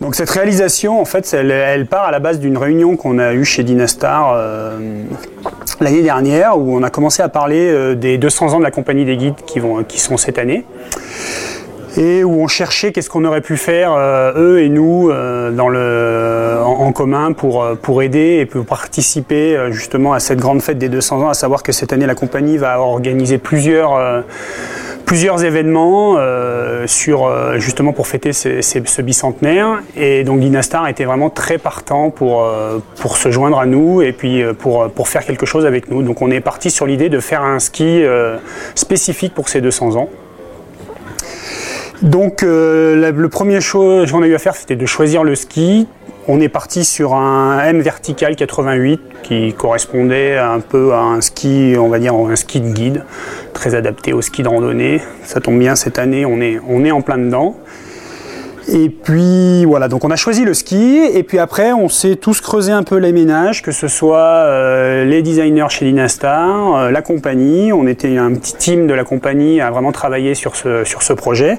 Donc cette réalisation, en fait, elle, part à la base d'une réunion qu'on a eue chez Dynastar euh, l'année dernière, où on a commencé à parler euh, des 200 ans de la compagnie des guides qui, vont, qui sont cette année. Et où on cherchait qu'est-ce qu'on aurait pu faire euh, eux et nous en, commun pour, pour aider et pour participer justement à cette grande fête des 200 ans, à savoir que cette année la compagnie va organiser plusieurs, plusieurs événements euh, sur, euh, justement pour fêter ce bicentenaire et donc Dynastar était vraiment très partant pour, euh, pour se joindre à nous et puis pour, pour faire quelque chose avec nous. Donc on est parti sur l'idée de faire un ski spécifique pour ces 200 ans. Donc la- le premier chose qu'on a eu à faire, c'était de choisir le ski. On est parti sur un M vertical 88 qui correspondait un peu à un ski, on va dire un ski de guide, très adapté au ski de randonnée. Ça tombe bien cette année, on est, en plein dedans. Et puis voilà, donc on a choisi le ski et puis après on s'est tous creusé un peu les ménages, que ce soit euh, les designers chez Dynastar, euh, la compagnie. On était un petit team de la compagnie à vraiment travailler sur ce projet.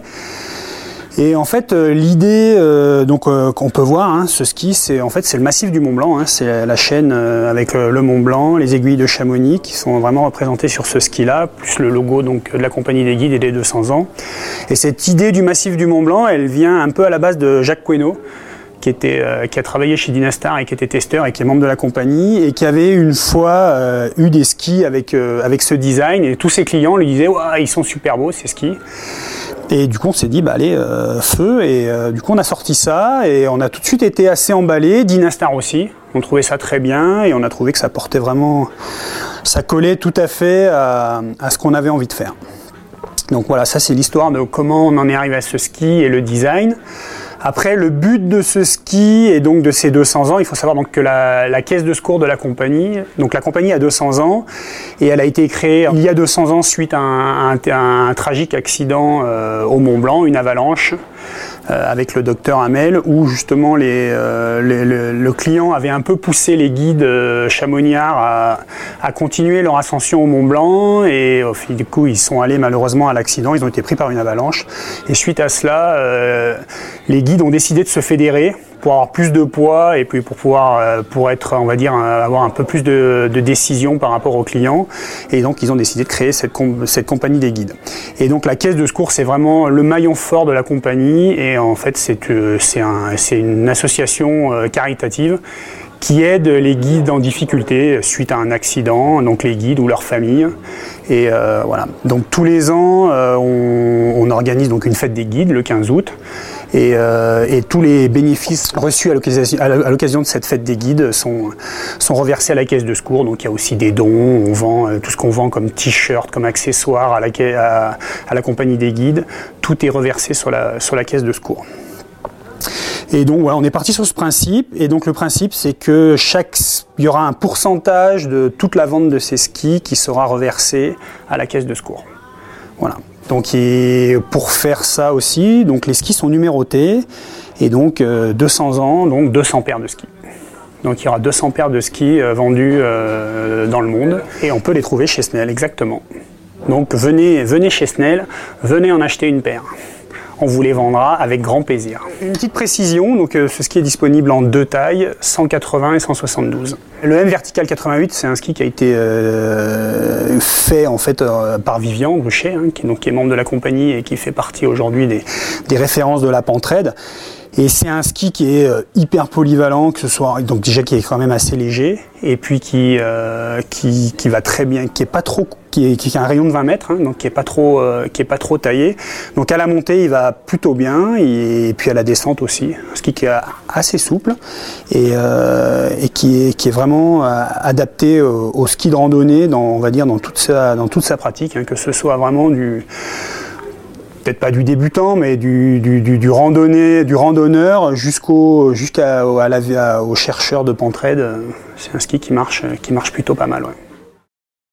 Et en fait, euh, l'idée euh, donc euh, qu'on peut voir, hein, ce ski, c'est en fait c'est le massif du Mont Blanc. hein. c'est la chaîne avec le Mont Blanc, les aiguilles de Chamonix qui sont vraiment représentées sur ce ski-là, plus le logo donc de la compagnie des guides et des 200 ans. Et cette idée du massif du Mont Blanc, elle vient un peu à la base de Jacques Queneau, qui, était, qui a travaillé chez Dynastar et qui était testeur et qui est membre de la compagnie et qui avait une fois eu des skis avec, avec ce design et tous ses clients lui disaient Ouah, ils sont super beaux ces skis. Et du coup, on s'est dit, bah allez, euh, feu. Et euh, du coup, on a sorti ça et on a tout de suite été assez emballé. Dynastar aussi. On trouvait ça très bien et on a trouvé que ça portait vraiment. Ça collait tout à fait à ce qu'on avait envie de faire. Donc voilà, ça c'est l'histoire de comment on en est arrivé à ce ski et le design. Après, le but de ce ski et donc de ces 200 ans, il faut savoir donc que la, caisse de secours de la compagnie, donc la compagnie a 200 ans et elle a été créée il y a 200 ans suite à un, tragique accident euh, au Mont Blanc, une avalanche euh, avec le docteur Hamel, où justement euh, le, client avait un peu poussé les guides chamoniards à, continuer leur ascension au Mont Blanc, et au du coup, ils sont allés malheureusement à l'accident, ils ont été pris par une avalanche, et suite à cela, les guides ont décidé de se fédérer pour avoir plus de poids et puis pour pouvoir euh, on va dire euh, avoir un peu plus de, décision par rapport aux clients. Et donc ils ont décidé de créer cette, com- cette compagnie des guides. Et donc la caisse de secours c'est vraiment le maillon fort de la compagnie. Et en fait c'est euh, c'est un, c'est une association caritative qui aide les guides en difficulté suite à un accident, donc les guides ou leurs familles. Et euh, voilà. Donc tous les ans, euh, on, organise donc une fête des guides le 15 août. Et, euh, et tous les bénéfices reçus à l'occasion de cette fête des guides sont, reversés à la caisse de secours. Donc il y a aussi des dons, on vend tout ce qu'on vend comme t-shirt, comme accessoires à la, compagnie des guides. Tout est reversé sur la caisse de secours. Et donc voilà, on est parti sur ce principe. Et donc le principe, c'est que chaque, il y aura un pourcentage de toute la vente de ces skis qui sera reversé à la caisse de secours. Voilà. Donc pour faire ça aussi, donc les skis sont numérotés et donc euh, 200 ans, donc 200 paires de skis. Donc il y aura 200 paires de skis euh, vendus euh, dans le monde et on peut les trouver chez Snell exactement. Donc venez, venez chez Snell, venez en acheter une paire. On vous les vendra avec grand plaisir. Une petite précision, donc euh, ce ski est disponible en deux tailles, 180 et 172. Le M vertical 88, c'est un ski qui a été euh, fait en fait euh, par Vivian Bruchet, hein, qui, donc, est membre de la compagnie et qui fait partie aujourd'hui des, des références de la Pentraide. Et c'est un ski qui est euh, hyper polyvalent, que ce soit donc déjà qui est quand même assez léger, et puis qui euh, qui, qui va très bien, qui est pas trop, qui, est, qui a un rayon de 20 mètres, hein, donc qui est pas trop euh, qui est pas trop taillé. Donc à la montée, il va plutôt bien, et, puis à la descente aussi, un ski qui est assez souple et, euh, et qui est qui est vraiment euh, adapté au, au ski de randonnée, dans on va dire dans toute sa dans toute sa pratique, hein, que ce soit vraiment du peut-être pas du débutant, mais du, randonneur jusqu'au chercheur de Pentraide. C'est un ski qui marche, qui marche plutôt pas mal.